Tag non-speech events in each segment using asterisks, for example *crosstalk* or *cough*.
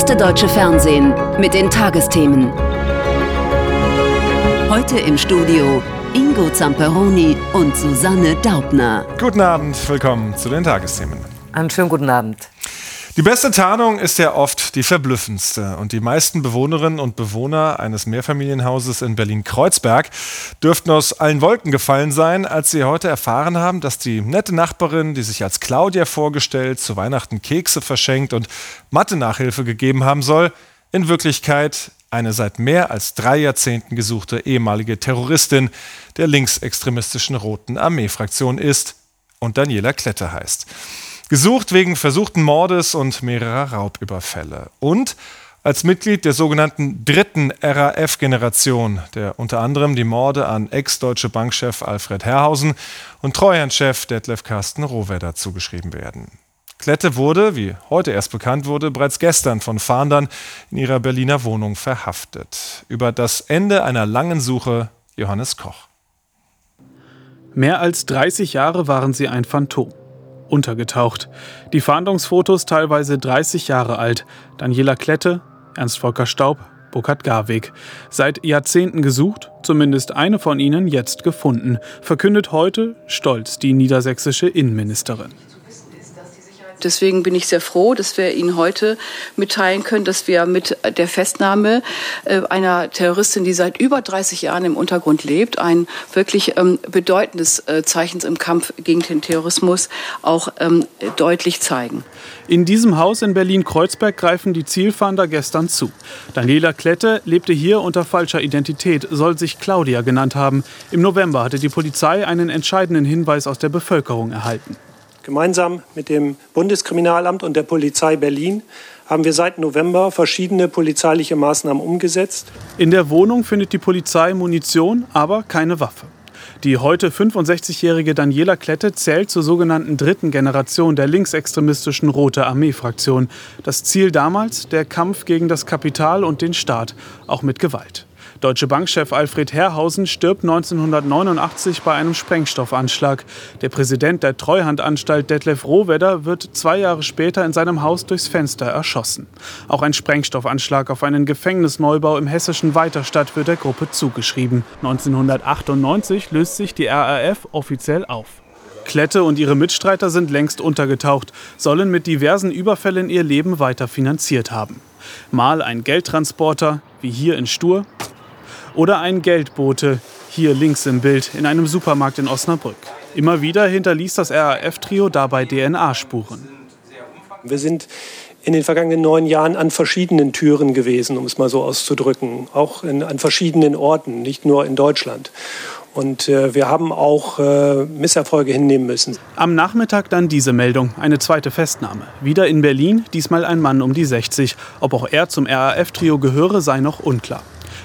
erste deutsche Fernsehen mit den Tagesthemen. Heute im Studio Ingo Zamperoni und Susanne Daubner. Guten Abend, willkommen zu den Tagesthemen. Einen schönen guten Abend. Die beste Tarnung ist ja oft die verblüffendste. Und die meisten Bewohnerinnen und Bewohner eines Mehrfamilienhauses in Berlin-Kreuzberg dürften aus allen Wolken gefallen sein, als sie heute erfahren haben, dass die nette Nachbarin, die sich als Claudia vorgestellt, zu Weihnachten Kekse verschenkt und Mathe-Nachhilfe gegeben haben soll, in Wirklichkeit eine seit mehr als drei Jahrzehnten gesuchte ehemalige Terroristin der linksextremistischen Roten Armee-Fraktion ist und Daniela Klette heißt. Gesucht wegen versuchten Mordes und mehrerer Raubüberfälle. Und als Mitglied der sogenannten dritten RAF-Generation, der unter anderem die Morde an Ex-Deutsche Bankchef Alfred Herrhausen und Treuhandchef Detlef Carsten Rohwedder zugeschrieben werden. Klette wurde, wie heute erst bekannt wurde, bereits gestern von Fahndern in ihrer Berliner Wohnung verhaftet. Über das Ende einer langen Suche Johannes Koch. Mehr als 30 Jahre waren sie ein Phantom untergetaucht. Die Fahndungsfotos teilweise 30 Jahre alt. Daniela Klette, Ernst Volker Staub, Burkhard Garweg. Seit Jahrzehnten gesucht, zumindest eine von ihnen jetzt gefunden, verkündet heute stolz die niedersächsische Innenministerin. Deswegen bin ich sehr froh, dass wir Ihnen heute mitteilen können, dass wir mit der Festnahme äh, einer Terroristin, die seit über 30 Jahren im Untergrund lebt, ein wirklich ähm, bedeutendes äh, Zeichen im Kampf gegen den Terrorismus auch ähm, deutlich zeigen. In diesem Haus in Berlin-Kreuzberg greifen die Zielfahnder gestern zu. Daniela Klette lebte hier unter falscher Identität, soll sich Claudia genannt haben. Im November hatte die Polizei einen entscheidenden Hinweis aus der Bevölkerung erhalten. Gemeinsam mit dem Bundeskriminalamt und der Polizei Berlin haben wir seit November verschiedene polizeiliche Maßnahmen umgesetzt. In der Wohnung findet die Polizei Munition, aber keine Waffe. Die heute 65-jährige Daniela Klette zählt zur sogenannten dritten Generation der linksextremistischen Rote Armee-Fraktion. Das Ziel damals der Kampf gegen das Kapital und den Staat, auch mit Gewalt. Deutsche Bankchef Alfred Herrhausen stirbt 1989 bei einem Sprengstoffanschlag. Der Präsident der Treuhandanstalt Detlef Rohwedder wird zwei Jahre später in seinem Haus durchs Fenster erschossen. Auch ein Sprengstoffanschlag auf einen Gefängnisneubau im hessischen Weiterstadt wird der Gruppe zugeschrieben. 1998 löst sich die RAF offiziell auf. Klette und ihre Mitstreiter sind längst untergetaucht, sollen mit diversen Überfällen ihr Leben weiter finanziert haben. Mal ein Geldtransporter, wie hier in Stur, oder ein Geldbote, hier links im Bild, in einem Supermarkt in Osnabrück. Immer wieder hinterließ das RAF-Trio dabei DNA-Spuren. Wir sind in den vergangenen neun Jahren an verschiedenen Türen gewesen, um es mal so auszudrücken, auch in, an verschiedenen Orten, nicht nur in Deutschland. Und äh, wir haben auch äh, Misserfolge hinnehmen müssen. Am Nachmittag dann diese Meldung, eine zweite Festnahme. Wieder in Berlin, diesmal ein Mann um die 60. Ob auch er zum RAF-Trio gehöre, sei noch unklar.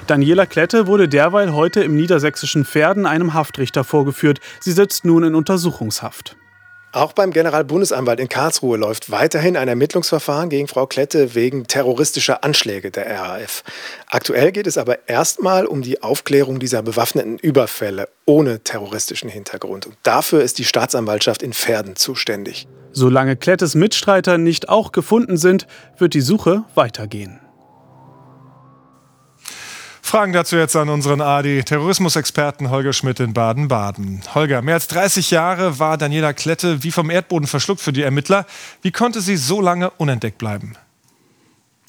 Daniela Klette wurde derweil heute im niedersächsischen Pferden einem Haftrichter vorgeführt. Sie sitzt nun in Untersuchungshaft. Auch beim Generalbundesanwalt in Karlsruhe läuft weiterhin ein Ermittlungsverfahren gegen Frau Klette wegen terroristischer Anschläge der RAF. Aktuell geht es aber erstmal um die Aufklärung dieser bewaffneten Überfälle ohne terroristischen Hintergrund. Und dafür ist die Staatsanwaltschaft in Pferden zuständig. Solange Klettes Mitstreiter nicht auch gefunden sind, wird die Suche weitergehen. Fragen dazu jetzt an unseren ADI Terrorismusexperten Holger Schmidt in Baden-Baden. Holger, mehr als 30 Jahre war Daniela Klette wie vom Erdboden verschluckt für die Ermittler. Wie konnte sie so lange unentdeckt bleiben?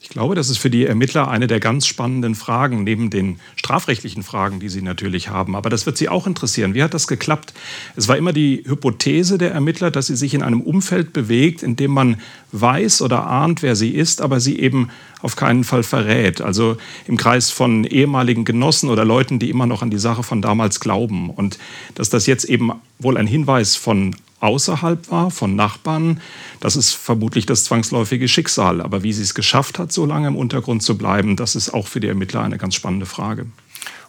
Ich glaube, das ist für die Ermittler eine der ganz spannenden Fragen, neben den strafrechtlichen Fragen, die sie natürlich haben. Aber das wird sie auch interessieren. Wie hat das geklappt? Es war immer die Hypothese der Ermittler, dass sie sich in einem Umfeld bewegt, in dem man weiß oder ahnt, wer sie ist, aber sie eben auf keinen Fall verrät. Also im Kreis von ehemaligen Genossen oder Leuten, die immer noch an die Sache von damals glauben. Und dass das jetzt eben wohl ein Hinweis von außerhalb war, von Nachbarn, das ist vermutlich das zwangsläufige Schicksal. Aber wie sie es geschafft hat, so lange im Untergrund zu bleiben, das ist auch für die Ermittler eine ganz spannende Frage.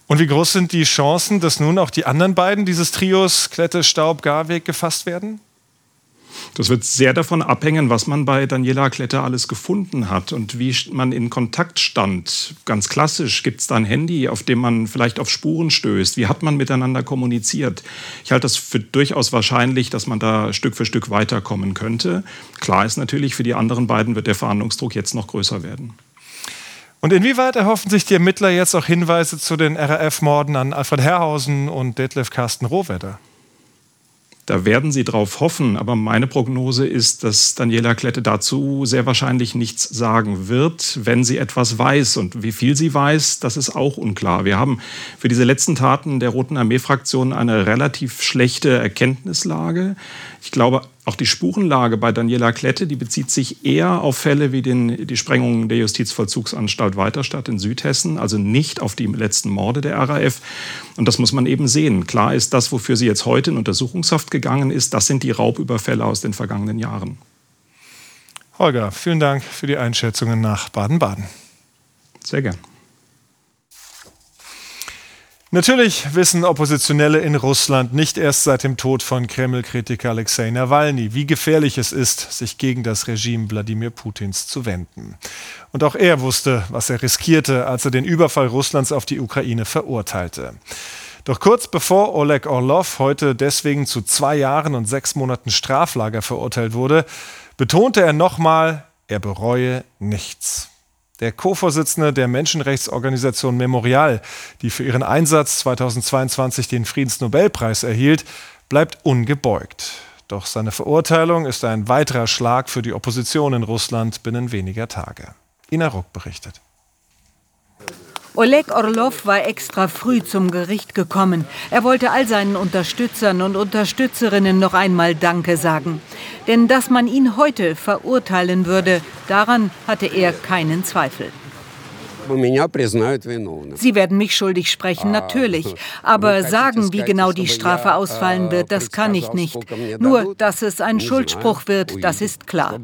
Und wie groß sind die Chancen, dass nun auch die anderen beiden dieses Trios Klette, Staub, Garweg gefasst werden? Das wird sehr davon abhängen, was man bei Daniela Kletter alles gefunden hat und wie man in Kontakt stand. Ganz klassisch, gibt es da ein Handy, auf dem man vielleicht auf Spuren stößt? Wie hat man miteinander kommuniziert? Ich halte das für durchaus wahrscheinlich, dass man da Stück für Stück weiterkommen könnte. Klar ist natürlich, für die anderen beiden wird der Verhandlungsdruck jetzt noch größer werden. Und inwieweit erhoffen sich die Ermittler jetzt auch Hinweise zu den RAF-Morden an Alfred Herrhausen und Detlef Carsten Rohwedder? Da werden Sie drauf hoffen, aber meine Prognose ist, dass Daniela Klette dazu sehr wahrscheinlich nichts sagen wird, wenn sie etwas weiß. Und wie viel sie weiß, das ist auch unklar. Wir haben für diese letzten Taten der Roten Armee-Fraktion eine relativ schlechte Erkenntnislage. Ich glaube, auch die Spurenlage bei Daniela Klette, die bezieht sich eher auf Fälle wie den, die Sprengung der Justizvollzugsanstalt Weiterstadt in Südhessen, also nicht auf die letzten Morde der RAF. Und das muss man eben sehen. Klar ist, das, wofür sie jetzt heute in Untersuchungshaft gegangen ist, das sind die Raubüberfälle aus den vergangenen Jahren. Holger, vielen Dank für die Einschätzungen nach Baden-Baden. Sehr gern. Natürlich wissen Oppositionelle in Russland nicht erst seit dem Tod von Kreml-Kritiker Alexei Nawalny, wie gefährlich es ist, sich gegen das Regime Wladimir Putins zu wenden. Und auch er wusste, was er riskierte, als er den Überfall Russlands auf die Ukraine verurteilte. Doch kurz bevor Oleg Orlov heute deswegen zu zwei Jahren und sechs Monaten Straflager verurteilt wurde, betonte er nochmal, er bereue nichts. Der Co-Vorsitzende der Menschenrechtsorganisation Memorial, die für ihren Einsatz 2022 den Friedensnobelpreis erhielt, bleibt ungebeugt. Doch seine Verurteilung ist ein weiterer Schlag für die Opposition in Russland binnen weniger Tage. Ina Ruck berichtet. Oleg Orlov war extra früh zum Gericht gekommen. Er wollte all seinen Unterstützern und Unterstützerinnen noch einmal Danke sagen. Denn dass man ihn heute verurteilen würde, daran hatte er keinen Zweifel. Sie werden mich schuldig sprechen, natürlich. *laughs* Aber sagen, wie genau die Strafe ausfallen wird, das kann ich nicht. Nur, dass es ein Schuldspruch wird, das ist klar.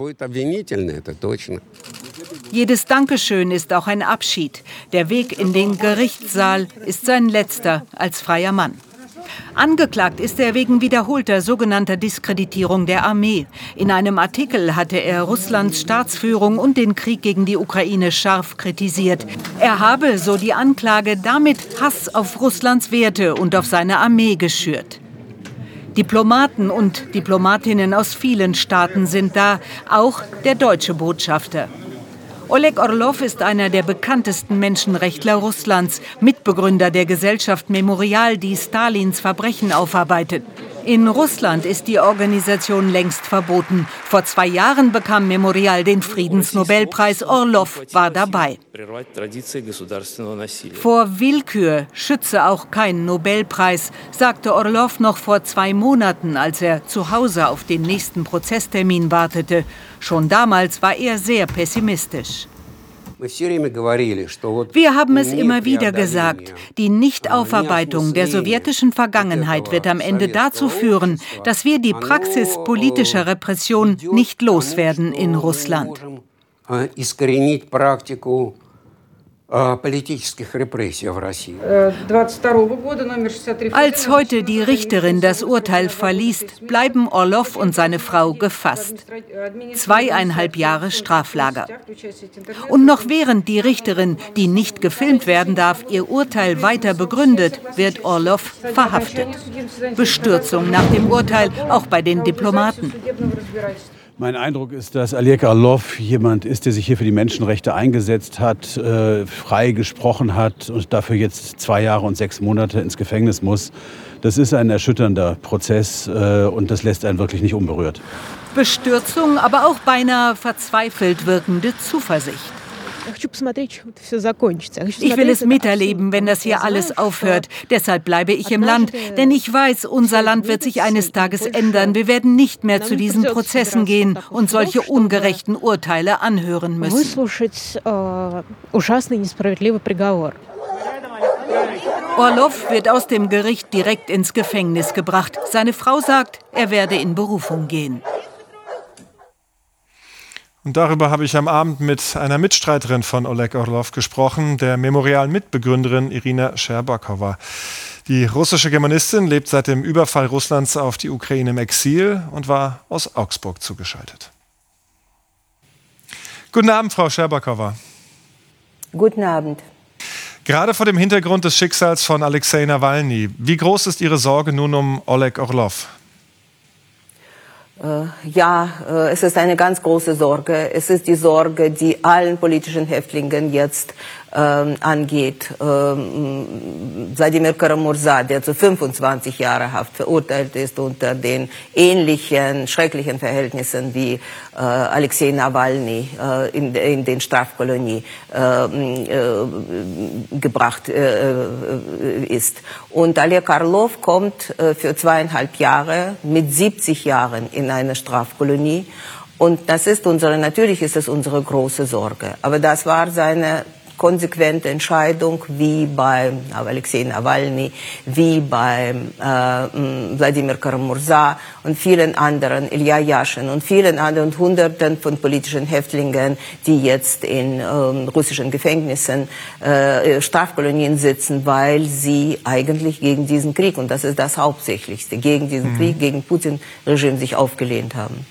Jedes Dankeschön ist auch ein Abschied. Der Weg in den Gerichtssaal ist sein letzter als freier Mann. Angeklagt ist er wegen wiederholter sogenannter Diskreditierung der Armee. In einem Artikel hatte er Russlands Staatsführung und den Krieg gegen die Ukraine scharf kritisiert. Er habe, so die Anklage, damit Hass auf Russlands Werte und auf seine Armee geschürt. Diplomaten und Diplomatinnen aus vielen Staaten sind da, auch der deutsche Botschafter. Oleg Orlov ist einer der bekanntesten Menschenrechtler Russlands, Mitbegründer der Gesellschaft Memorial, die Stalins Verbrechen aufarbeitet. In Russland ist die Organisation längst verboten. Vor zwei Jahren bekam Memorial den Friedensnobelpreis. Orlov war dabei. Vor Willkür schütze auch kein Nobelpreis, sagte Orlov noch vor zwei Monaten, als er zu Hause auf den nächsten Prozesstermin wartete. Schon damals war er sehr pessimistisch. Wir haben es immer wieder gesagt, die Nichtaufarbeitung der sowjetischen Vergangenheit wird am Ende dazu führen, dass wir die Praxis politischer Repression nicht loswerden in Russland. Э, Als heute die Richterin das Urteil verliest, bleiben Orlov und seine Frau gefasst. Zweieinhalb Jahre Straflager. Und noch während die Richterin, die nicht gefilmt werden darf, ihr Urteil weiter begründet, wird Orlov verhaftet. Bestürzung nach dem Urteil auch bei den Diplomaten. Mein Eindruck ist, dass Aliek Arlov jemand ist, der sich hier für die Menschenrechte eingesetzt hat, äh, frei gesprochen hat und dafür jetzt zwei Jahre und sechs Monate ins Gefängnis muss. Das ist ein erschütternder Prozess äh, und das lässt einen wirklich nicht unberührt. Bestürzung, aber auch beinahe verzweifelt wirkende Zuversicht. Ich will es miterleben, wenn das hier alles aufhört. Deshalb bleibe ich im Land, denn ich weiß, unser Land wird sich eines Tages ändern. Wir werden nicht mehr zu diesen Prozessen gehen und solche ungerechten Urteile anhören müssen. Orlov wird aus dem Gericht direkt ins Gefängnis gebracht. Seine Frau sagt, er werde in Berufung gehen. Und darüber habe ich am Abend mit einer Mitstreiterin von Oleg Orlov gesprochen, der Memorial-Mitbegründerin Irina Scherbakowa. Die russische Germanistin lebt seit dem Überfall Russlands auf die Ukraine im Exil und war aus Augsburg zugeschaltet. Guten Abend, Frau Scherbakowa. Guten Abend. Gerade vor dem Hintergrund des Schicksals von Alexei Nawalny, wie groß ist Ihre Sorge nun um Oleg Orlov? Äh, ja, äh, es ist eine ganz große Sorge. Es ist die Sorge, die allen politischen Häftlingen jetzt ähm, angeht. Ähm, Wladimir Karamurza, der zu 25 Jahre Haft verurteilt ist unter den ähnlichen schrecklichen Verhältnissen wie äh, Alexei Nawalny äh, in, in den Strafkolonie ähm, äh, gebracht äh, äh, ist. Und Oleg Karlov kommt äh, für zweieinhalb Jahre mit 70 Jahren in eine Strafkolonie. Und das ist unsere, natürlich ist es unsere große Sorge. Aber das war seine konsequente Entscheidung, wie bei Alexei Nawalny, wie bei äh, Wladimir Karamurza und vielen anderen, Ilya Yashin und vielen anderen und Hunderten von politischen Häftlingen, die jetzt in äh, russischen Gefängnissen, äh, Strafkolonien sitzen, weil sie eigentlich gegen diesen Krieg, und das ist das Hauptsächlichste, gegen diesen mhm. Krieg, gegen Putin-Regime sich aufgelehnt haben.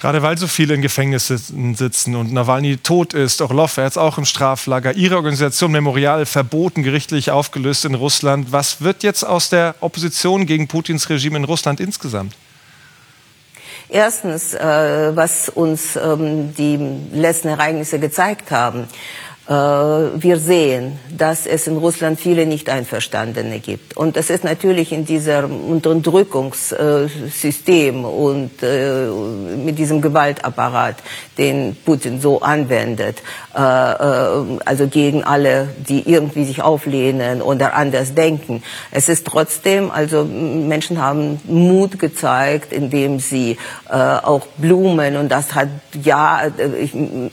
Gerade weil so viele in Gefängnissen sitzen und Nawalny tot ist, Orlov jetzt auch im Straflager, Ihre Organisation Memorial verboten, gerichtlich aufgelöst in Russland. Was wird jetzt aus der Opposition gegen Putins Regime in Russland insgesamt? Erstens, äh, was uns ähm, die letzten Ereignisse gezeigt haben, wir sehen, dass es in Russland viele Nicht-Einverstandene gibt. Und das ist natürlich in diesem Unterdrückungssystem und äh, mit diesem Gewaltapparat, den Putin so anwendet, äh, also gegen alle, die irgendwie sich auflehnen oder anders denken. Es ist trotzdem, also Menschen haben Mut gezeigt, indem sie auch Blumen, und das hat ja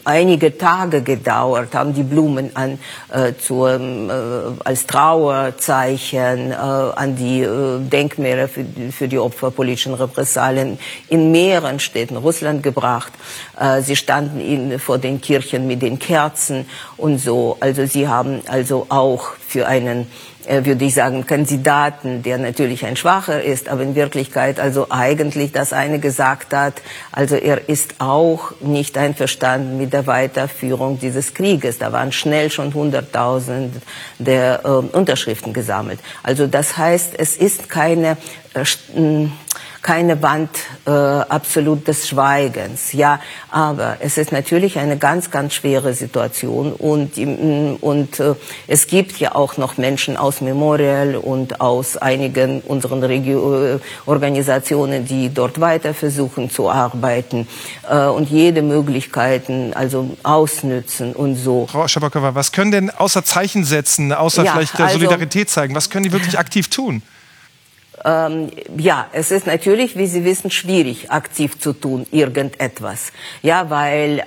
einige Tage gedauert, haben die Blumen an äh, zur, äh, als Trauerzeichen äh, an die äh, Denkmäler für, für die Opfer politischen Repressalien in mehreren Städten Russland gebracht. Äh, sie standen in, vor den Kirchen mit den Kerzen und so. Also sie haben also auch für einen würde ich sagen, Kandidaten, der natürlich ein Schwacher ist, aber in Wirklichkeit also eigentlich das eine gesagt hat, also er ist auch nicht einverstanden mit der Weiterführung dieses Krieges. Da waren schnell schon 100.000 der äh, Unterschriften gesammelt. Also das heißt, es ist keine äh, keine Wand äh, absolut des Schweigens. Ja, aber es ist natürlich eine ganz, ganz schwere Situation und, mm, und äh, es gibt ja auch noch Menschen aus Memorial und aus einigen unseren Regio äh, Organisationen, die dort weiter versuchen zu arbeiten äh, und jede Möglichkeiten also ausnützen und so. Frau Schabakowa, was können denn außer Zeichen setzen, außer ja, vielleicht der also, Solidarität zeigen, was können die wirklich aktiv tun? Ähm, ja, es ist natürlich, wie Sie wissen, schwierig, aktiv zu tun, irgendetwas. Ja, weil, äh,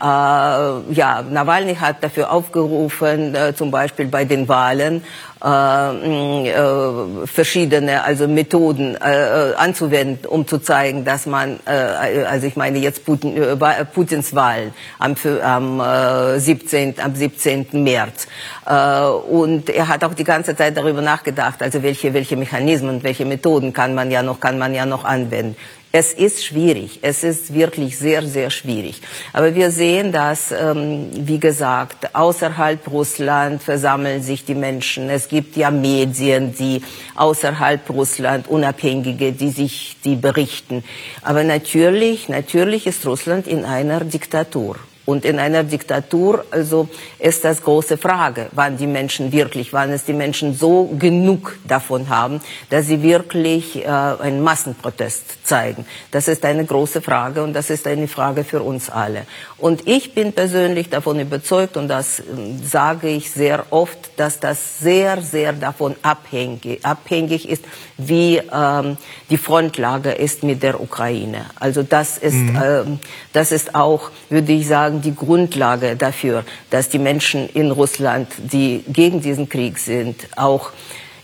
ja, Nawalny hat dafür aufgerufen, äh, zum Beispiel bei den Wahlen, äh, äh, verschiedene also Methoden äh, anzuwenden, um zu zeigen, dass man, äh, also ich meine jetzt Putin, äh, Putins Wahlen am, am, äh, 17, am 17. März. Äh, und er hat auch die ganze Zeit darüber nachgedacht, also welche, welche Mechanismen, welche Methoden kann man ja noch, kann man ja noch anwenden. Es ist schwierig. Es ist wirklich sehr, sehr schwierig. Aber wir sehen, dass, ähm, wie gesagt, außerhalb Russland versammeln sich die Menschen. Es gibt ja Medien, die außerhalb Russland, Unabhängige, die sich, die berichten. Aber natürlich, natürlich ist Russland in einer Diktatur. Und in einer Diktatur, also ist das große Frage, wann die Menschen wirklich, wann es die Menschen so genug davon haben, dass sie wirklich äh, einen Massenprotest zeigen. Das ist eine große Frage und das ist eine Frage für uns alle. Und ich bin persönlich davon überzeugt und das äh, sage ich sehr oft, dass das sehr, sehr davon abhängig, abhängig ist, wie ähm, die Frontlage ist mit der Ukraine. Also das ist, mhm. ähm, das ist auch, würde ich sagen, die Grundlage dafür, dass die Menschen in Russland, die gegen diesen Krieg sind, auch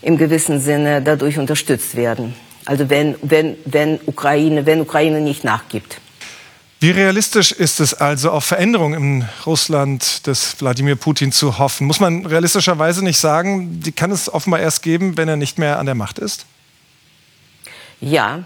im gewissen Sinne dadurch unterstützt werden. Also wenn, wenn, wenn Ukraine, wenn Ukraine nicht nachgibt. Wie realistisch ist es also, auf Veränderungen im Russland des Wladimir Putin zu hoffen? Muss man realistischerweise nicht sagen, die kann es offenbar erst geben, wenn er nicht mehr an der Macht ist? Ja,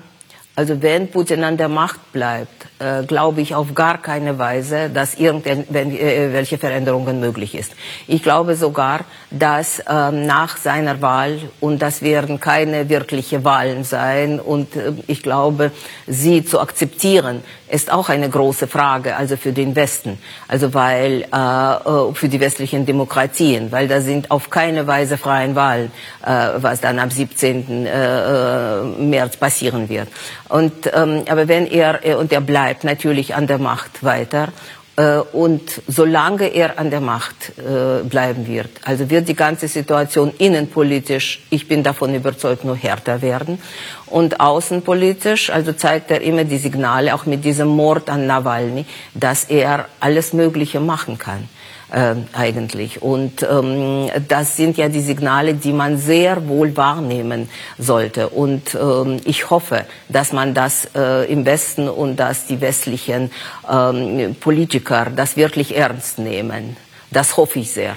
also wenn Putin an der Macht bleibt, äh, glaube ich auf gar keine Weise, dass irgendwelche äh, Veränderungen möglich ist. Ich glaube sogar, dass äh, nach seiner Wahl, und das werden keine wirkliche Wahlen sein, und äh, ich glaube, sie zu akzeptieren, ist auch eine große Frage, also für den Westen, also weil äh, äh für die westlichen Demokratien, weil da sind auf keine Weise freien Wahlen, was dann am 17. Äh, März passieren wird. Und ähm, aber wenn er und er bleibt bleibt natürlich an der Macht weiter. Äh, und solange er an der Macht äh, bleiben wird, also wird die ganze Situation innenpolitisch, ich bin davon überzeugt, nur härter werden. Und außenpolitisch, also zeigt er immer die Signale, auch mit diesem Mord an Nawalny, dass er alles Mögliche machen kann äh, eigentlich. Und ähm, das sind ja die Signale, die man sehr wohl wahrnehmen sollte. Und ähm, ich hoffe, dass man das äh, im Westen und dass die westlichen ähm, Politiker das wirklich ernst nehmen. Das hoffe ich sehr.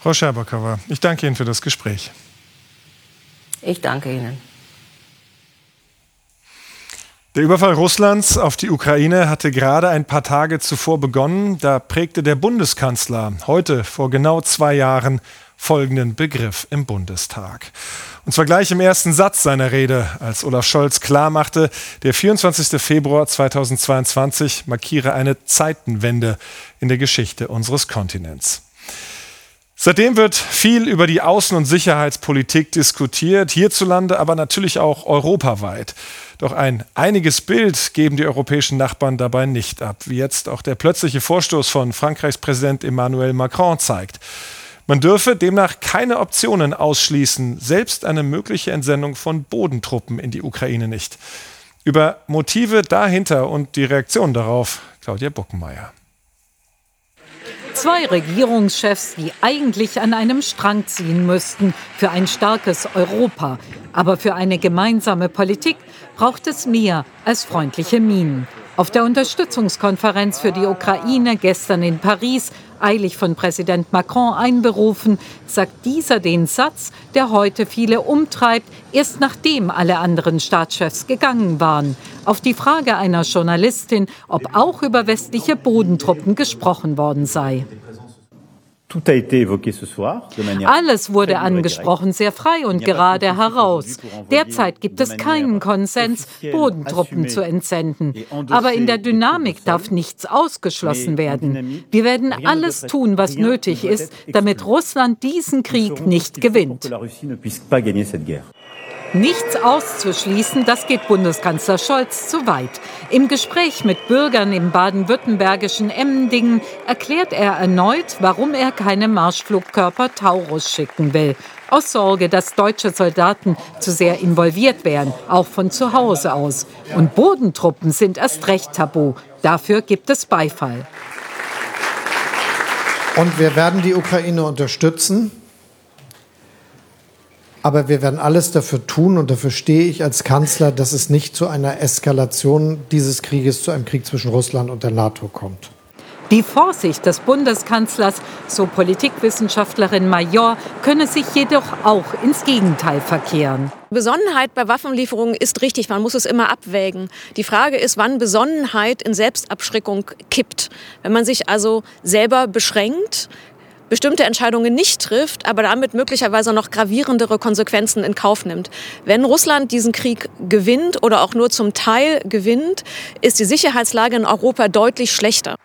Frau Scherbakowa, ich danke Ihnen für das Gespräch. Ich danke Ihnen. Der Überfall Russlands auf die Ukraine hatte gerade ein paar Tage zuvor begonnen. Da prägte der Bundeskanzler heute vor genau zwei Jahren folgenden Begriff im Bundestag. Und zwar gleich im ersten Satz seiner Rede, als Olaf Scholz klarmachte, der 24. Februar 2022 markiere eine Zeitenwende in der Geschichte unseres Kontinents. Seitdem wird viel über die Außen- und Sicherheitspolitik diskutiert, hierzulande, aber natürlich auch europaweit. Doch ein einiges Bild geben die europäischen Nachbarn dabei nicht ab, wie jetzt auch der plötzliche Vorstoß von Frankreichs Präsident Emmanuel Macron zeigt. Man dürfe demnach keine Optionen ausschließen, selbst eine mögliche Entsendung von Bodentruppen in die Ukraine nicht. Über Motive dahinter und die Reaktion darauf Claudia Buckenmeier. Zwei Regierungschefs, die eigentlich an einem Strang ziehen müssten für ein starkes Europa. Aber für eine gemeinsame Politik braucht es mehr als freundliche Minen. Auf der Unterstützungskonferenz für die Ukraine gestern in Paris, eilig von Präsident Macron einberufen, sagt dieser den Satz, der heute viele umtreibt, erst nachdem alle anderen Staatschefs gegangen waren. Auf die Frage einer Journalistin, ob auch über westliche Bodentruppen gesprochen worden sei. Alles wurde angesprochen, sehr frei und gerade heraus. Derzeit gibt es keinen Konsens, Bodentruppen zu entsenden. Aber in der Dynamik darf nichts ausgeschlossen werden. Wir werden alles tun, was nötig ist, damit Russland diesen Krieg nicht gewinnt. Nichts auszuschließen, das geht Bundeskanzler Scholz zu weit. Im Gespräch mit Bürgern im baden-württembergischen Emmendingen erklärt er erneut, warum er keine Marschflugkörper Taurus schicken will. Aus Sorge, dass deutsche Soldaten zu sehr involviert wären, auch von zu Hause aus. Und Bodentruppen sind erst recht tabu. Dafür gibt es Beifall. Und wir werden die Ukraine unterstützen. Aber wir werden alles dafür tun, und dafür stehe ich als Kanzler, dass es nicht zu einer Eskalation dieses Krieges, zu einem Krieg zwischen Russland und der NATO kommt. Die Vorsicht des Bundeskanzlers, so Politikwissenschaftlerin Major, könne sich jedoch auch ins Gegenteil verkehren. Besonnenheit bei Waffenlieferungen ist richtig, man muss es immer abwägen. Die Frage ist, wann Besonnenheit in Selbstabschreckung kippt. Wenn man sich also selber beschränkt, bestimmte Entscheidungen nicht trifft, aber damit möglicherweise noch gravierendere Konsequenzen in Kauf nimmt. Wenn Russland diesen Krieg gewinnt oder auch nur zum Teil gewinnt, ist die Sicherheitslage in Europa deutlich schlechter.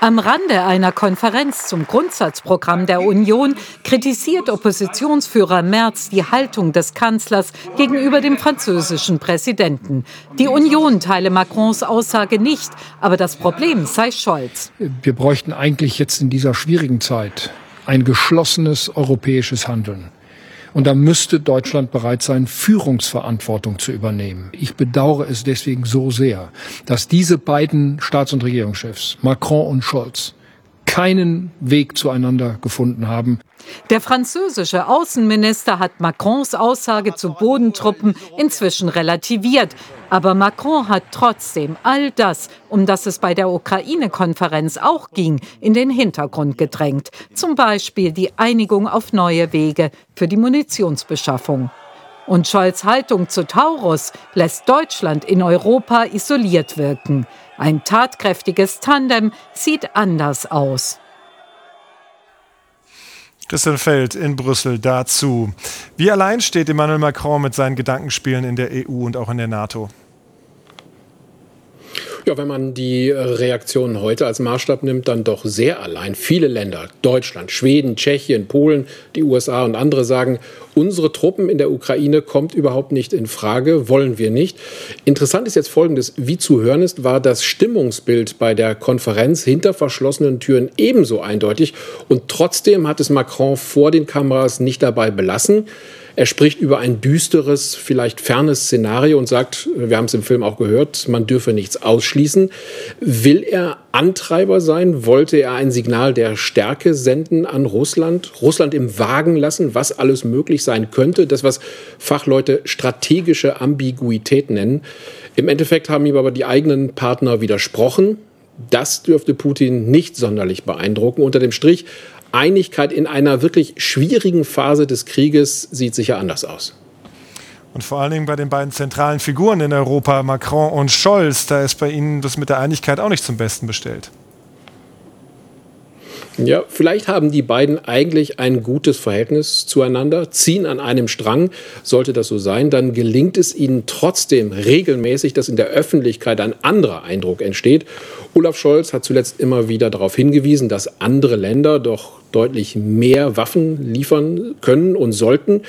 Am Rande einer Konferenz zum Grundsatzprogramm der Union kritisiert Oppositionsführer Merz die Haltung des Kanzlers gegenüber dem französischen Präsidenten. Die Union teile Macrons Aussage nicht, aber das Problem sei Scholz. Wir bräuchten eigentlich jetzt in dieser schwierigen Zeit ein geschlossenes europäisches Handeln. Und da müsste Deutschland bereit sein, Führungsverantwortung zu übernehmen. Ich bedauere es deswegen so sehr, dass diese beiden Staats- und Regierungschefs, Macron und Scholz, keinen Weg zueinander gefunden haben. Der französische Außenminister hat Macrons Aussage zu Bodentruppen inzwischen relativiert. Aber Macron hat trotzdem all das, um das es bei der Ukraine-Konferenz auch ging, in den Hintergrund gedrängt. Zum Beispiel die Einigung auf neue Wege für die Munitionsbeschaffung. Und Scholz Haltung zu Taurus lässt Deutschland in Europa isoliert wirken. Ein tatkräftiges Tandem sieht anders aus. Christian Feld in Brüssel dazu. Wie allein steht Emmanuel Macron mit seinen Gedankenspielen in der EU und auch in der NATO? Ja, wenn man die Reaktionen heute als Maßstab nimmt, dann doch sehr allein. Viele Länder, Deutschland, Schweden, Tschechien, Polen, die USA und andere sagen, unsere Truppen in der Ukraine kommt überhaupt nicht in Frage, wollen wir nicht. Interessant ist jetzt Folgendes, wie zu hören ist, war das Stimmungsbild bei der Konferenz hinter verschlossenen Türen ebenso eindeutig und trotzdem hat es Macron vor den Kameras nicht dabei belassen. Er spricht über ein düsteres, vielleicht fernes Szenario und sagt, wir haben es im Film auch gehört, man dürfe nichts ausschließen. Will er Antreiber sein? Wollte er ein Signal der Stärke senden an Russland? Russland im Wagen lassen, was alles möglich sein könnte? Das, was Fachleute strategische Ambiguität nennen. Im Endeffekt haben ihm aber die eigenen Partner widersprochen. Das dürfte Putin nicht sonderlich beeindrucken. Unter dem Strich Einigkeit in einer wirklich schwierigen Phase des Krieges sieht sicher anders aus. Und vor allen Dingen bei den beiden zentralen Figuren in Europa, Macron und Scholz, da ist bei Ihnen das mit der Einigkeit auch nicht zum Besten bestellt. Ja, vielleicht haben die beiden eigentlich ein gutes Verhältnis zueinander, ziehen an einem Strang. Sollte das so sein, dann gelingt es ihnen trotzdem regelmäßig, dass in der Öffentlichkeit ein anderer Eindruck entsteht. Olaf Scholz hat zuletzt immer wieder darauf hingewiesen, dass andere Länder doch deutlich mehr Waffen liefern können und sollten.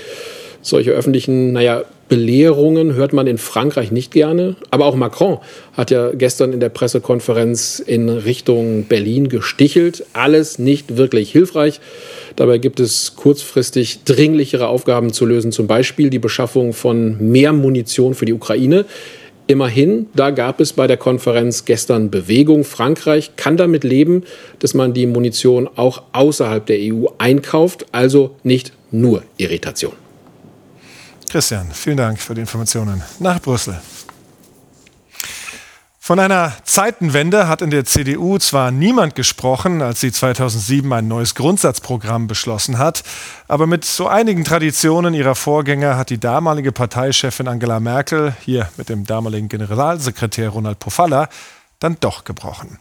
Solche öffentlichen, naja, Belehrungen hört man in Frankreich nicht gerne. Aber auch Macron hat ja gestern in der Pressekonferenz in Richtung Berlin gestichelt. Alles nicht wirklich hilfreich. Dabei gibt es kurzfristig dringlichere Aufgaben zu lösen, zum Beispiel die Beschaffung von mehr Munition für die Ukraine. Immerhin, da gab es bei der Konferenz gestern Bewegung. Frankreich kann damit leben, dass man die Munition auch außerhalb der EU einkauft, also nicht nur Irritation. Christian, vielen Dank für die Informationen nach Brüssel. Von einer Zeitenwende hat in der CDU zwar niemand gesprochen, als sie 2007 ein neues Grundsatzprogramm beschlossen hat, aber mit so einigen Traditionen ihrer Vorgänger hat die damalige Parteichefin Angela Merkel, hier mit dem damaligen Generalsekretär Ronald Pofalla, dann doch gebrochen.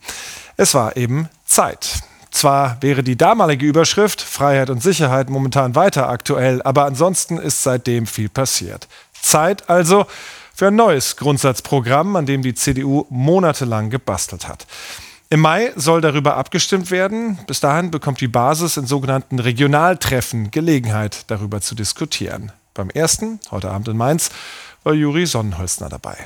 Es war eben Zeit. Zwar wäre die damalige Überschrift Freiheit und Sicherheit momentan weiter aktuell, aber ansonsten ist seitdem viel passiert. Zeit also für ein neues Grundsatzprogramm, an dem die CDU monatelang gebastelt hat. Im Mai soll darüber abgestimmt werden. Bis dahin bekommt die Basis in sogenannten Regionaltreffen Gelegenheit, darüber zu diskutieren. Beim ersten, heute Abend in Mainz, war Juri Sonnenholzner dabei.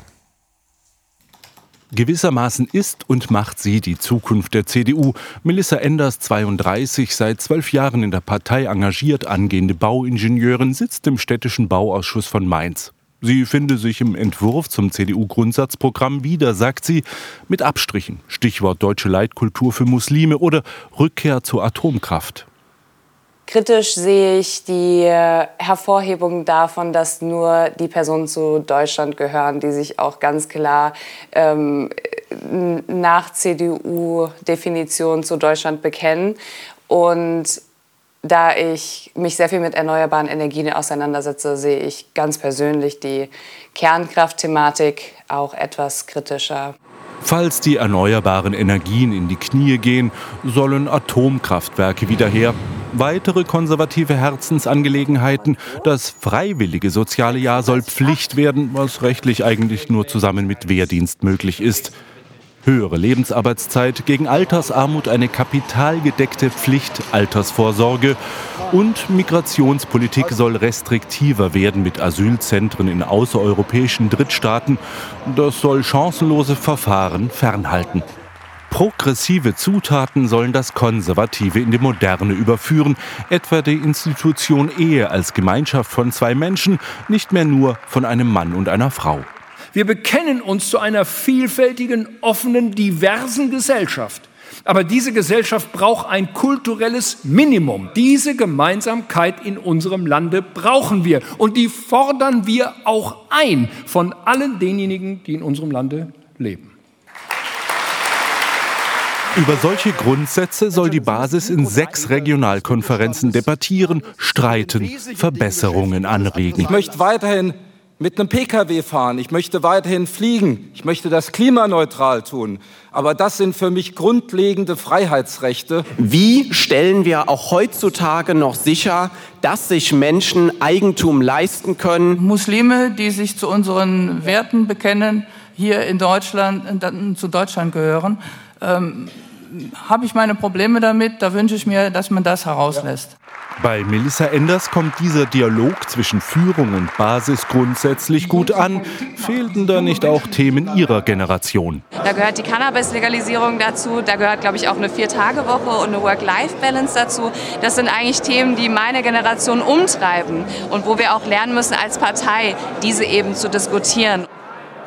Gewissermaßen ist und macht sie die Zukunft der CDU. Melissa Enders, 32, seit zwölf Jahren in der Partei engagiert, angehende Bauingenieurin, sitzt im städtischen Bauausschuss von Mainz. Sie finde sich im Entwurf zum CDU-Grundsatzprogramm wieder, sagt sie, mit Abstrichen. Stichwort deutsche Leitkultur für Muslime oder Rückkehr zur Atomkraft. Kritisch sehe ich die Hervorhebung davon, dass nur die Personen zu Deutschland gehören, die sich auch ganz klar ähm, nach CDU-Definition zu Deutschland bekennen. Und da ich mich sehr viel mit erneuerbaren Energien auseinandersetze, sehe ich ganz persönlich die Kernkraftthematik auch etwas kritischer. Falls die erneuerbaren Energien in die Knie gehen, sollen Atomkraftwerke wieder her. Weitere konservative Herzensangelegenheiten. Das freiwillige soziale Jahr soll Pflicht werden, was rechtlich eigentlich nur zusammen mit Wehrdienst möglich ist höhere Lebensarbeitszeit, gegen Altersarmut eine kapitalgedeckte Pflicht Altersvorsorge und Migrationspolitik soll restriktiver werden mit Asylzentren in außereuropäischen Drittstaaten. Das soll chancenlose Verfahren fernhalten. Progressive Zutaten sollen das Konservative in die Moderne überführen, etwa die Institution Ehe als Gemeinschaft von zwei Menschen, nicht mehr nur von einem Mann und einer Frau. Wir bekennen uns zu einer vielfältigen, offenen, diversen Gesellschaft, Aber diese Gesellschaft braucht ein kulturelles Minimum. Diese Gemeinsamkeit in unserem Lande brauchen wir. Und die fordern wir auch ein von allen denjenigen, die in unserem Lande leben. Über solche Grundsätze soll die Basis in sechs Regionalkonferenzen debattieren, streiten, Verbesserungen anregen. Ich möchte weiterhin mit einem Pkw fahren, ich möchte weiterhin fliegen, ich möchte das klimaneutral tun. Aber das sind für mich grundlegende Freiheitsrechte. Wie stellen wir auch heutzutage noch sicher, dass sich Menschen Eigentum leisten können? Muslime, die sich zu unseren Werten bekennen, hier in Deutschland, äh, zu Deutschland gehören, ähm, habe ich meine Probleme damit. Da wünsche ich mir, dass man das herauslässt. Bei Melissa Enders kommt dieser Dialog zwischen Führung und Basis grundsätzlich gut an. Fehlten da nicht auch Themen ihrer Generation? Da gehört die Cannabis-Legalisierung dazu, da gehört, glaube ich, auch eine Vier-Tage-Woche und eine Work-Life-Balance dazu. Das sind eigentlich Themen, die meine Generation umtreiben und wo wir auch lernen müssen, als Partei diese eben zu diskutieren.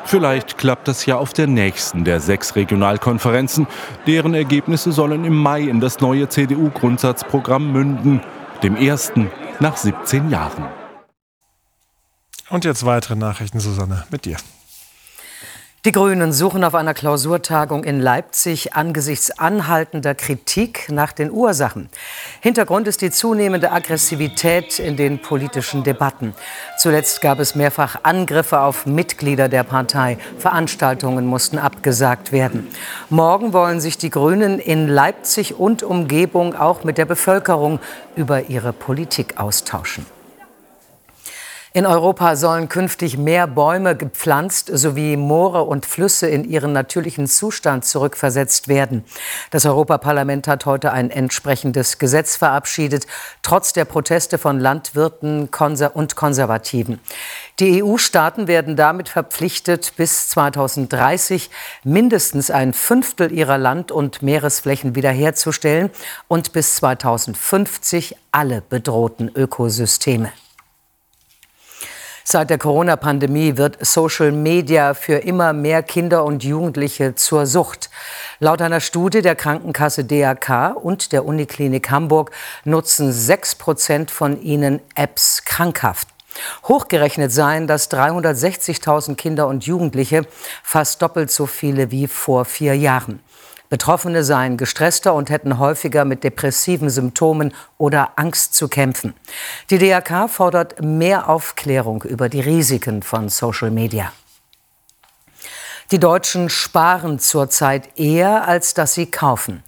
Vielleicht klappt das ja auf der nächsten der sechs Regionalkonferenzen. Deren Ergebnisse sollen im Mai in das neue CDU-Grundsatzprogramm münden, dem ersten nach 17 Jahren. Und jetzt weitere Nachrichten, Susanne, mit dir. Die Grünen suchen auf einer Klausurtagung in Leipzig angesichts anhaltender Kritik nach den Ursachen. Hintergrund ist die zunehmende Aggressivität in den politischen Debatten. Zuletzt gab es mehrfach Angriffe auf Mitglieder der Partei. Veranstaltungen mussten abgesagt werden. Morgen wollen sich die Grünen in Leipzig und Umgebung auch mit der Bevölkerung über ihre Politik austauschen. In Europa sollen künftig mehr Bäume gepflanzt sowie Moore und Flüsse in ihren natürlichen Zustand zurückversetzt werden. Das Europaparlament hat heute ein entsprechendes Gesetz verabschiedet, trotz der Proteste von Landwirten und Konservativen. Die EU-Staaten werden damit verpflichtet, bis 2030 mindestens ein Fünftel ihrer Land- und Meeresflächen wiederherzustellen und bis 2050 alle bedrohten Ökosysteme. Seit der Corona-Pandemie wird Social Media für immer mehr Kinder und Jugendliche zur Sucht. Laut einer Studie der Krankenkasse DAK und der Uniklinik Hamburg nutzen sechs Prozent von ihnen Apps krankhaft. Hochgerechnet seien das 360.000 Kinder und Jugendliche, fast doppelt so viele wie vor vier Jahren. Betroffene seien gestresster und hätten häufiger mit depressiven Symptomen oder Angst zu kämpfen. Die DRK fordert mehr Aufklärung über die Risiken von Social Media. Die Deutschen sparen zurzeit eher, als dass sie kaufen.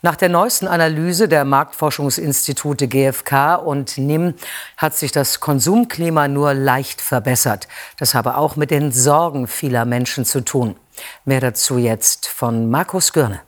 Nach der neuesten Analyse der Marktforschungsinstitute GfK und NIM hat sich das Konsumklima nur leicht verbessert. Das habe auch mit den Sorgen vieler Menschen zu tun. Mehr dazu jetzt von Markus Gürne.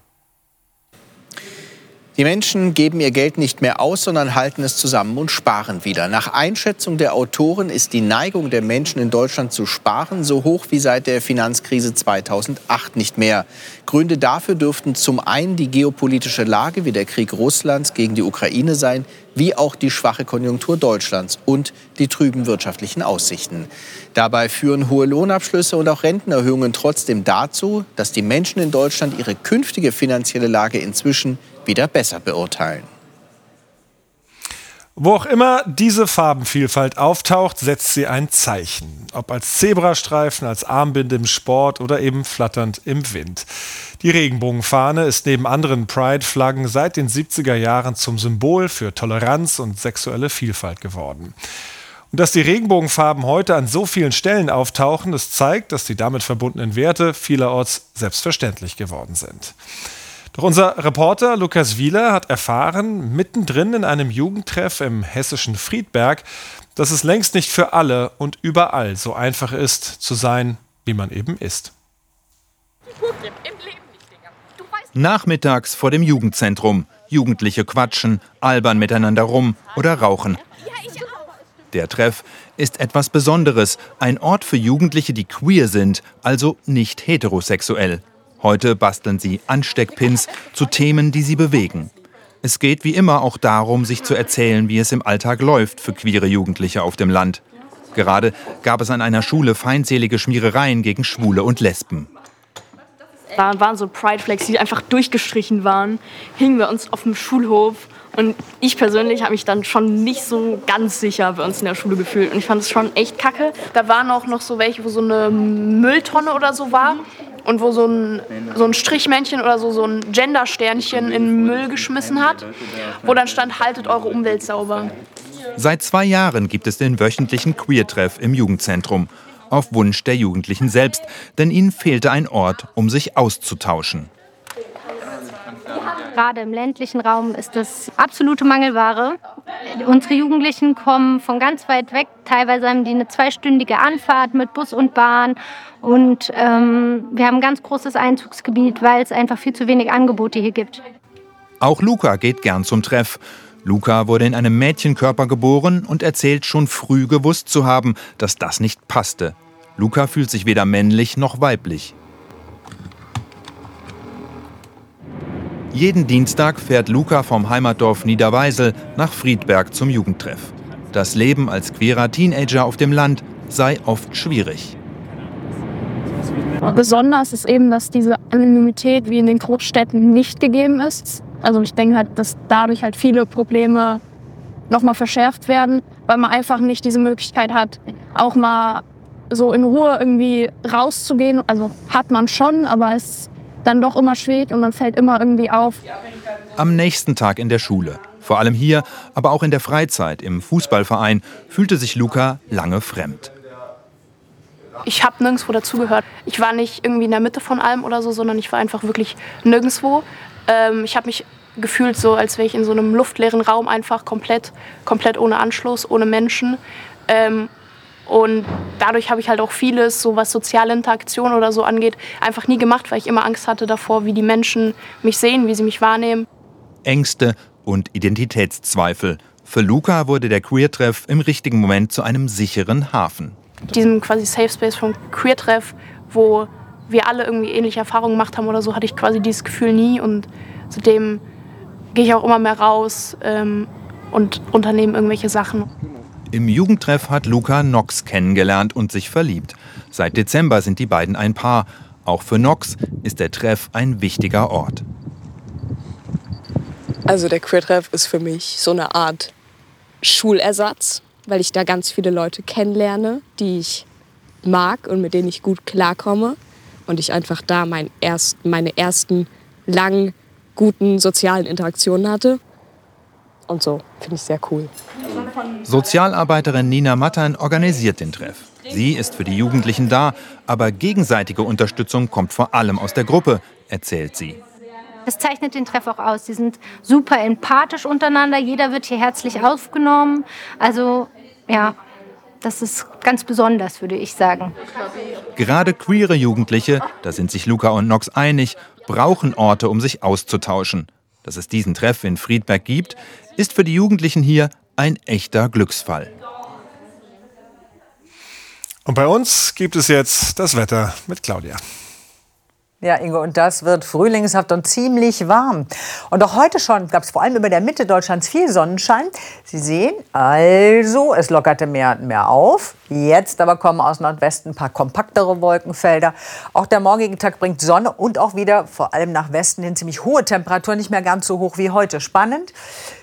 Die Menschen geben ihr Geld nicht mehr aus, sondern halten es zusammen und sparen wieder. Nach Einschätzung der Autoren ist die Neigung der Menschen in Deutschland zu sparen so hoch wie seit der Finanzkrise 2008 nicht mehr. Gründe dafür dürften zum einen die geopolitische Lage wie der Krieg Russlands gegen die Ukraine sein, wie auch die schwache Konjunktur Deutschlands und die trüben wirtschaftlichen Aussichten. Dabei führen hohe Lohnabschlüsse und auch Rentenerhöhungen trotzdem dazu, dass die Menschen in Deutschland ihre künftige finanzielle Lage inzwischen wieder besser beurteilen. Wo auch immer diese Farbenvielfalt auftaucht, setzt sie ein Zeichen. Ob als Zebrastreifen, als Armbinde im Sport oder eben flatternd im Wind. Die Regenbogenfahne ist neben anderen Pride-Flaggen seit den 70er Jahren zum Symbol für Toleranz und sexuelle Vielfalt geworden. Und dass die Regenbogenfarben heute an so vielen Stellen auftauchen, das zeigt, dass die damit verbundenen Werte vielerorts selbstverständlich geworden sind. Doch unser Reporter Lukas Wieler hat erfahren, mittendrin in einem Jugendtreff im hessischen Friedberg, dass es längst nicht für alle und überall so einfach ist, zu sein, wie man eben ist. Nachmittags vor dem Jugendzentrum. Jugendliche quatschen, albern miteinander rum oder rauchen. Der Treff ist etwas Besonderes, ein Ort für Jugendliche, die queer sind, also nicht heterosexuell. Heute basteln sie Ansteckpins zu Themen, die sie bewegen. Es geht wie immer auch darum, sich zu erzählen, wie es im Alltag läuft für queere Jugendliche auf dem Land. Gerade gab es an einer Schule feindselige Schmierereien gegen Schwule und Lesben. Da waren so Pride Flags, die einfach durchgestrichen waren, hingen wir uns auf dem Schulhof. Und ich persönlich habe mich dann schon nicht so ganz sicher bei uns in der Schule gefühlt. Und ich fand es schon echt kacke. Da waren auch noch so welche, wo so eine Mülltonne oder so war. Und wo so ein, so ein Strichmännchen oder so, so ein Gendersternchen in Müll geschmissen hat. Wo dann stand, haltet eure Umwelt sauber. Seit zwei Jahren gibt es den wöchentlichen Queer-Treff im Jugendzentrum. Auf Wunsch der Jugendlichen selbst, denn ihnen fehlte ein Ort, um sich auszutauschen. Gerade im ländlichen Raum ist das absolute Mangelware. Unsere Jugendlichen kommen von ganz weit weg. Teilweise haben die eine zweistündige Anfahrt mit Bus und Bahn. Und ähm, wir haben ein ganz großes Einzugsgebiet, weil es einfach viel zu wenig Angebote hier gibt. Auch Luca geht gern zum Treff. Luca wurde in einem Mädchenkörper geboren und erzählt schon früh gewusst zu haben, dass das nicht passte. Luca fühlt sich weder männlich noch weiblich. Jeden Dienstag fährt Luca vom Heimatdorf Niederweisel nach Friedberg zum Jugendtreff. Das Leben als queerer Teenager auf dem Land sei oft schwierig. Besonders ist eben, dass diese Anonymität wie in den Großstädten nicht gegeben ist. Also ich denke halt, dass dadurch halt viele Probleme nochmal verschärft werden, weil man einfach nicht diese Möglichkeit hat, auch mal so in Ruhe irgendwie rauszugehen. Also hat man schon, aber es dann doch immer schwierig und man fällt immer irgendwie auf. Am nächsten Tag in der Schule, vor allem hier, aber auch in der Freizeit im Fußballverein, fühlte sich Luca lange fremd. Ich habe nirgendwo dazugehört. Ich war nicht irgendwie in der Mitte von allem oder so, sondern ich war einfach wirklich nirgendwo. Ähm, ich habe mich gefühlt so, als wäre ich in so einem luftleeren Raum einfach komplett, komplett ohne Anschluss, ohne Menschen. Ähm, und dadurch habe ich halt auch vieles, so was soziale Interaktion oder so angeht, einfach nie gemacht, weil ich immer Angst hatte davor, wie die Menschen mich sehen, wie sie mich wahrnehmen. Ängste und Identitätszweifel. Für Luca wurde der Queer-Treff im richtigen Moment zu einem sicheren Hafen. Diesem quasi Safe Space vom Queer-Treff, wo wir alle irgendwie ähnliche Erfahrungen gemacht haben oder so, hatte ich quasi dieses Gefühl nie. Und seitdem gehe ich auch immer mehr raus ähm, und unternehme irgendwelche Sachen. Im Jugendtreff hat Luca Nox kennengelernt und sich verliebt. Seit Dezember sind die beiden ein Paar. Auch für Nox ist der Treff ein wichtiger Ort. Also der Queer-Treff ist für mich so eine Art Schulersatz, weil ich da ganz viele Leute kennenlerne, die ich mag und mit denen ich gut klarkomme. Und ich einfach da mein erst, meine ersten langen, guten sozialen Interaktionen hatte. Und so finde ich sehr cool. Sozialarbeiterin Nina Mattern organisiert den Treff. Sie ist für die Jugendlichen da, aber gegenseitige Unterstützung kommt vor allem aus der Gruppe, erzählt sie. Das zeichnet den Treff auch aus. Die sind super empathisch untereinander. Jeder wird hier herzlich aufgenommen. Also ja, das ist ganz besonders, würde ich sagen. Gerade queere Jugendliche, da sind sich Luca und Nox einig, brauchen Orte, um sich auszutauschen. Dass es diesen Treff in Friedberg gibt, ist für die Jugendlichen hier ein echter Glücksfall. Und bei uns gibt es jetzt das Wetter mit Claudia. Ja, Ingo, und das wird frühlingshaft und ziemlich warm. Und auch heute schon gab es vor allem über der Mitte Deutschlands viel Sonnenschein. Sie sehen, also, es lockerte mehr und mehr auf. Jetzt aber kommen aus Nordwesten ein paar kompaktere Wolkenfelder. Auch der morgige Tag bringt Sonne und auch wieder, vor allem nach Westen hin, ziemlich hohe Temperaturen, nicht mehr ganz so hoch wie heute. Spannend.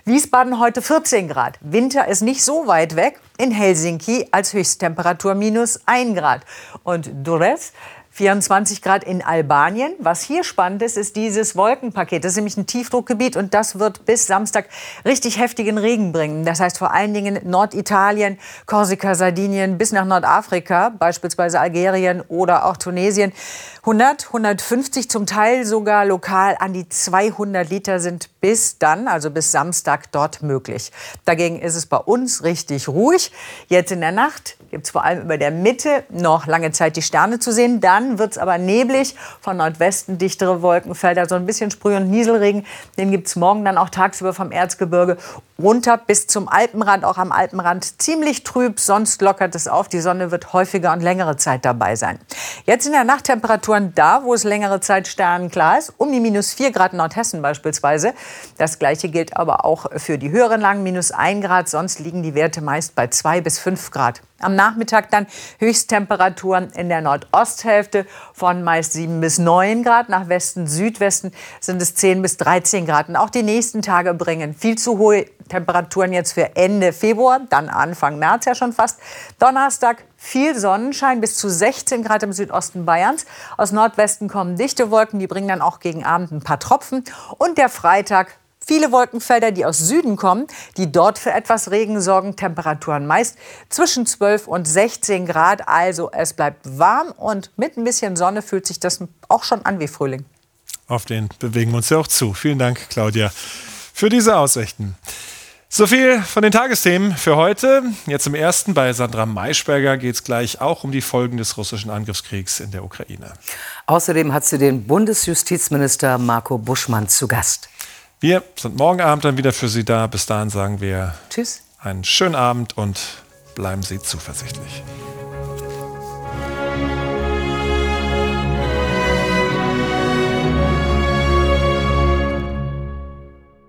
Wiesbaden heute 14 Grad. Winter ist nicht so weit weg. In Helsinki als Höchsttemperatur minus 1 Grad. Und Durres 24 Grad in Albanien. Was hier spannend ist, ist dieses Wolkenpaket. Das ist nämlich ein Tiefdruckgebiet und das wird bis Samstag richtig heftigen Regen bringen. Das heißt vor allen Dingen Norditalien, Korsika, Sardinien bis nach Nordafrika, beispielsweise Algerien oder auch Tunesien. 100, 150, zum Teil sogar lokal an die 200 Liter sind bis dann, also bis Samstag dort möglich. Dagegen ist es bei uns richtig ruhig. Jetzt in der Nacht gibt es vor allem über der Mitte noch lange Zeit die Sterne zu sehen. Dann wird es aber neblig, von Nordwesten dichtere Wolkenfelder, so ein bisschen Sprüh- und Nieselregen. Den gibt es morgen dann auch tagsüber vom Erzgebirge runter bis zum Alpenrand, auch am Alpenrand ziemlich trüb, sonst lockert es auf. Die Sonne wird häufiger und längere Zeit dabei sein. Jetzt in der Nachttemperaturen da, wo es längere Zeit sternenklar ist, um die minus 4 Grad Nordhessen beispielsweise. Das gleiche gilt aber auch für die höheren Lagen, minus 1 Grad, sonst liegen die Werte meist bei 2 bis 5 Grad. Am Nachmittag dann Höchsttemperaturen in der Nordosthälfte Heute von meist 7 bis 9 Grad. Nach Westen, Südwesten sind es 10 bis 13 Grad. Und auch die nächsten Tage bringen viel zu hohe Temperaturen jetzt für Ende Februar, dann Anfang März ja schon fast. Donnerstag viel Sonnenschein bis zu 16 Grad im Südosten Bayerns. Aus Nordwesten kommen dichte Wolken, die bringen dann auch gegen Abend ein paar Tropfen. Und der Freitag Viele Wolkenfelder, die aus Süden kommen, die dort für etwas Regen sorgen. Temperaturen meist zwischen 12 und 16 Grad. Also es bleibt warm und mit ein bisschen Sonne fühlt sich das auch schon an wie Frühling. Auf den bewegen wir uns ja auch zu. Vielen Dank, Claudia, für diese Aussichten. So viel von den Tagesthemen für heute. Jetzt im ersten bei Sandra Maischberger geht es gleich auch um die Folgen des russischen Angriffskriegs in der Ukraine. Außerdem hat sie den Bundesjustizminister Marco Buschmann zu Gast. Wir sind morgen Abend dann wieder für Sie da. Bis dahin sagen wir Tschüss. Einen schönen Abend und bleiben Sie zuversichtlich.